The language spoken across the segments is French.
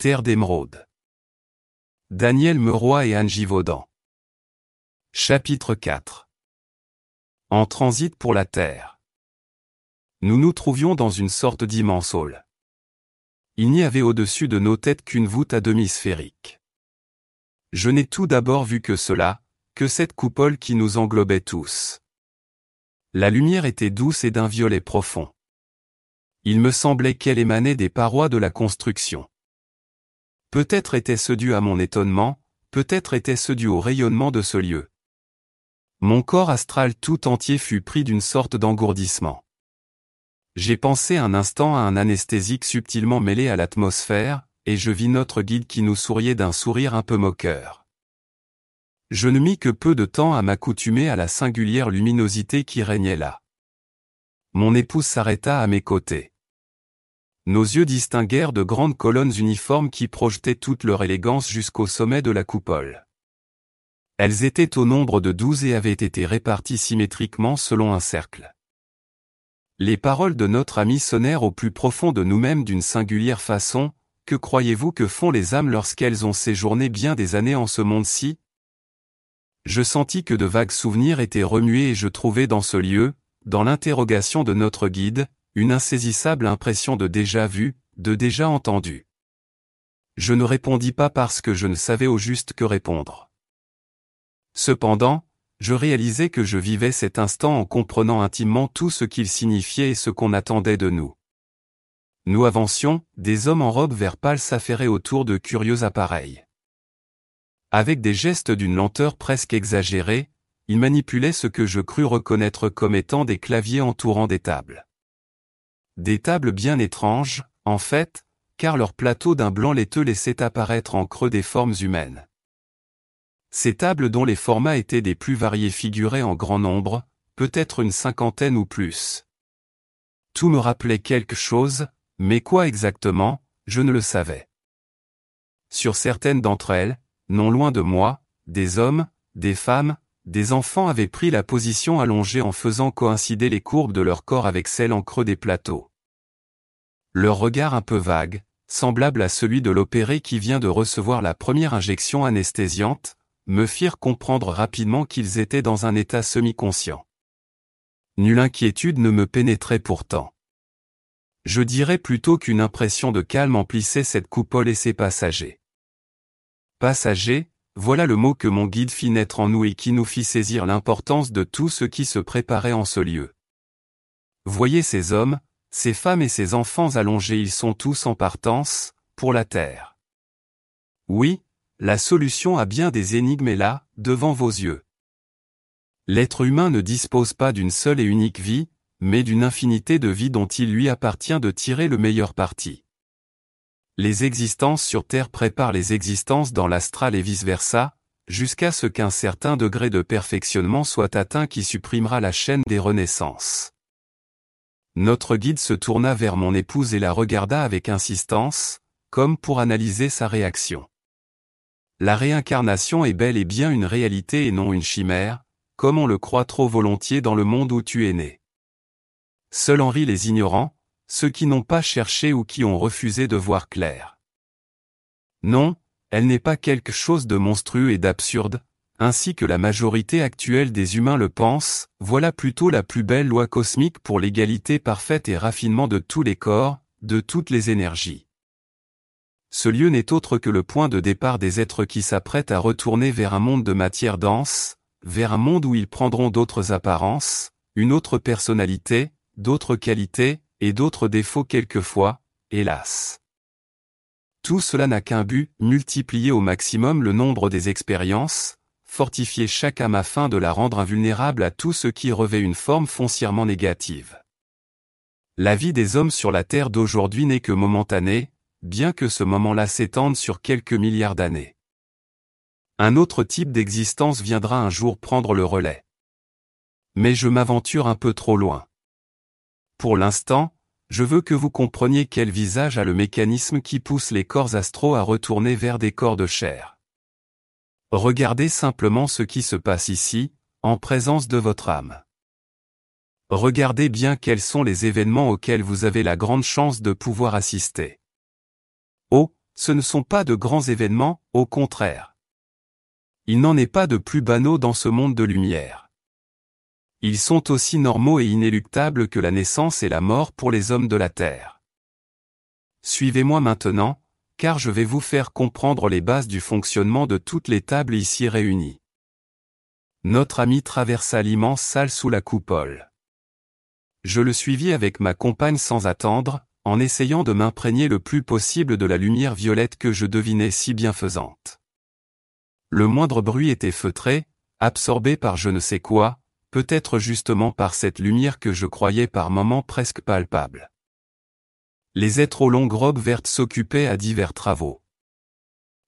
Terre d'émeraude. Daniel Meroy et Anne Givaudan. Chapitre 4 En transit pour la Terre. Nous nous trouvions dans une sorte d'immense hall. Il n'y avait au-dessus de nos têtes qu'une voûte à demi sphérique. Je n'ai tout d'abord vu que cela, que cette coupole qui nous englobait tous. La lumière était douce et d'un violet profond. Il me semblait qu'elle émanait des parois de la construction. Peut-être était-ce dû à mon étonnement, peut-être était-ce dû au rayonnement de ce lieu. Mon corps astral tout entier fut pris d'une sorte d'engourdissement. J'ai pensé un instant à un anesthésique subtilement mêlé à l'atmosphère, et je vis notre guide qui nous souriait d'un sourire un peu moqueur. Je ne mis que peu de temps à m'accoutumer à la singulière luminosité qui régnait là. Mon épouse s'arrêta à mes côtés. Nos yeux distinguèrent de grandes colonnes uniformes qui projetaient toute leur élégance jusqu'au sommet de la coupole. Elles étaient au nombre de douze et avaient été réparties symétriquement selon un cercle. Les paroles de notre ami sonnèrent au plus profond de nous-mêmes d'une singulière façon, que croyez-vous que font les âmes lorsqu'elles ont séjourné bien des années en ce monde-ci? Je sentis que de vagues souvenirs étaient remués et je trouvais dans ce lieu, dans l'interrogation de notre guide, une insaisissable impression de déjà vu, de déjà entendu. Je ne répondis pas parce que je ne savais au juste que répondre. Cependant, je réalisais que je vivais cet instant en comprenant intimement tout ce qu'il signifiait et ce qu'on attendait de nous. Nous avancions, des hommes en robe vert pâle s'affairaient autour de curieux appareils. Avec des gestes d'une lenteur presque exagérée, ils manipulaient ce que je crus reconnaître comme étant des claviers entourant des tables. Des tables bien étranges, en fait, car leur plateau d'un blanc laiteux laissait apparaître en creux des formes humaines. Ces tables dont les formats étaient des plus variés figuraient en grand nombre, peut-être une cinquantaine ou plus. Tout me rappelait quelque chose, mais quoi exactement, je ne le savais. Sur certaines d'entre elles, non loin de moi, des hommes, des femmes, des enfants avaient pris la position allongée en faisant coïncider les courbes de leur corps avec celles en creux des plateaux. Leur regard un peu vague, semblable à celui de l'opéré qui vient de recevoir la première injection anesthésiante, me firent comprendre rapidement qu'ils étaient dans un état semi-conscient. Nulle inquiétude ne me pénétrait pourtant. Je dirais plutôt qu'une impression de calme emplissait cette coupole et ses passagers. Passagers, voilà le mot que mon guide fit naître en nous et qui nous fit saisir l'importance de tout ce qui se préparait en ce lieu. Voyez ces hommes, ces femmes et ces enfants allongés ils sont tous en partance, pour la terre. Oui, la solution à bien des énigmes est là, devant vos yeux. L'être humain ne dispose pas d'une seule et unique vie, mais d'une infinité de vies dont il lui appartient de tirer le meilleur parti. Les existences sur Terre préparent les existences dans l'astral et vice-versa, jusqu'à ce qu'un certain degré de perfectionnement soit atteint qui supprimera la chaîne des renaissances. Notre guide se tourna vers mon épouse et la regarda avec insistance, comme pour analyser sa réaction. La réincarnation est bel et bien une réalité et non une chimère, comme on le croit trop volontiers dans le monde où tu es né. Seuls en rient les ignorants, ceux qui n'ont pas cherché ou qui ont refusé de voir clair. Non, elle n'est pas quelque chose de monstrueux et d'absurde, ainsi que la majorité actuelle des humains le pensent, voilà plutôt la plus belle loi cosmique pour l'égalité parfaite et raffinement de tous les corps, de toutes les énergies. Ce lieu n'est autre que le point de départ des êtres qui s'apprêtent à retourner vers un monde de matière dense, vers un monde où ils prendront d'autres apparences, une autre personnalité, d'autres qualités, et d'autres défauts quelquefois, hélas. Tout cela n'a qu'un but, multiplier au maximum le nombre des expériences, fortifier chaque âme afin de la rendre invulnérable à tout ce qui revêt une forme foncièrement négative. La vie des hommes sur la Terre d'aujourd'hui n'est que momentanée, bien que ce moment-là s'étende sur quelques milliards d'années. Un autre type d'existence viendra un jour prendre le relais. Mais je m'aventure un peu trop loin. Pour l'instant, je veux que vous compreniez quel visage a le mécanisme qui pousse les corps astraux à retourner vers des corps de chair. Regardez simplement ce qui se passe ici, en présence de votre âme. Regardez bien quels sont les événements auxquels vous avez la grande chance de pouvoir assister. Oh, ce ne sont pas de grands événements, au contraire. Il n'en est pas de plus banaux dans ce monde de lumière. Ils sont aussi normaux et inéluctables que la naissance et la mort pour les hommes de la Terre. Suivez-moi maintenant, car je vais vous faire comprendre les bases du fonctionnement de toutes les tables ici réunies. Notre ami traversa l'immense salle sous la coupole. Je le suivis avec ma compagne sans attendre, en essayant de m'imprégner le plus possible de la lumière violette que je devinais si bienfaisante. Le moindre bruit était feutré, absorbé par je ne sais quoi, peut-être justement par cette lumière que je croyais par moments presque palpable. Les êtres aux longues robes vertes s'occupaient à divers travaux.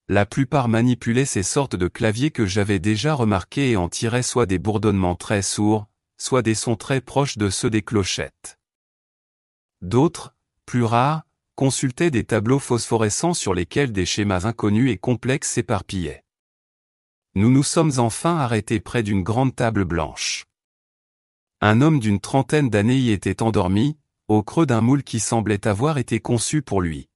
La plupart manipulaient ces sortes de claviers que j'avais déjà remarqués et en tiraient soit des bourdonnements très sourds, soit des sons très proches de ceux des clochettes. D'autres, plus rares, consultaient des tableaux phosphorescents sur lesquels des schémas inconnus et complexes s'éparpillaient. Nous nous sommes enfin arrêtés près d'une grande table blanche. Un homme d'une trentaine d'années y était endormi, au creux d'un moule qui semblait avoir été conçu pour lui.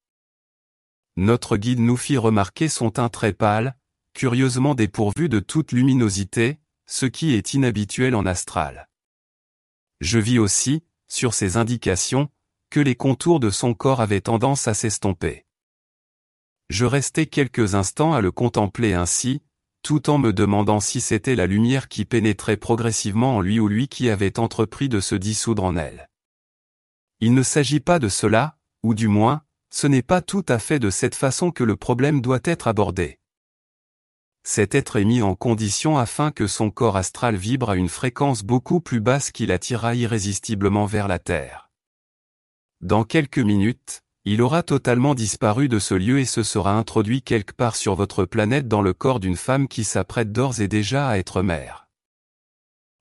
Notre guide nous fit remarquer son teint très pâle, curieusement dépourvu de toute luminosité, ce qui est inhabituel en astral. Je vis aussi, sur ces indications, que les contours de son corps avaient tendance à s'estomper. Je restai quelques instants à le contempler ainsi, tout en me demandant si c'était la lumière qui pénétrait progressivement en lui ou lui qui avait entrepris de se dissoudre en elle. Il ne s'agit pas de cela, ou du moins, ce n'est pas tout à fait de cette façon que le problème doit être abordé. Cet être est mis en condition afin que son corps astral vibre à une fréquence beaucoup plus basse qui l'attira irrésistiblement vers la Terre. Dans quelques minutes, il aura totalement disparu de ce lieu et se sera introduit quelque part sur votre planète dans le corps d'une femme qui s'apprête d'ores et déjà à être mère.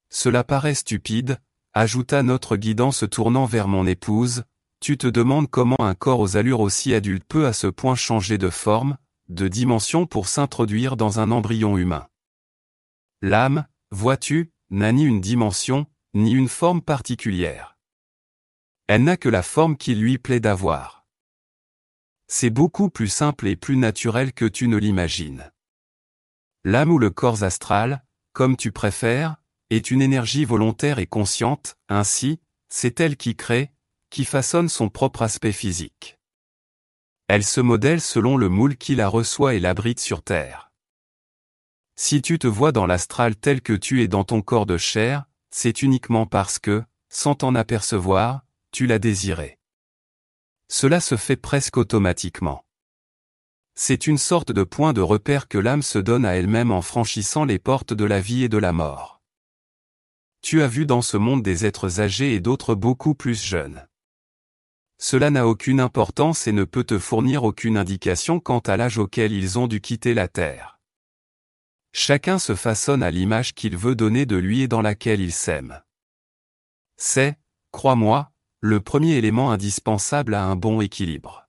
Cela paraît stupide, ajouta notre guide en se tournant vers mon épouse, tu te demandes comment un corps aux allures aussi adultes peut à ce point changer de forme, de dimension pour s'introduire dans un embryon humain. L'âme, vois-tu, n'a ni une dimension, ni une forme particulière. Elle n'a que la forme qui lui plaît d'avoir. C'est beaucoup plus simple et plus naturel que tu ne l'imagines. L'âme ou le corps astral, comme tu préfères, est une énergie volontaire et consciente, ainsi, c'est elle qui crée, qui façonne son propre aspect physique. Elle se modèle selon le moule qui la reçoit et l'abrite sur Terre. Si tu te vois dans l'astral tel que tu es dans ton corps de chair, c'est uniquement parce que, sans t'en apercevoir, tu l'as désiré. Cela se fait presque automatiquement. C'est une sorte de point de repère que l'âme se donne à elle-même en franchissant les portes de la vie et de la mort. Tu as vu dans ce monde des êtres âgés et d'autres beaucoup plus jeunes. Cela n'a aucune importance et ne peut te fournir aucune indication quant à l'âge auquel ils ont dû quitter la Terre. Chacun se façonne à l'image qu'il veut donner de lui et dans laquelle il s'aime. C'est, crois-moi, le premier élément indispensable à un bon équilibre.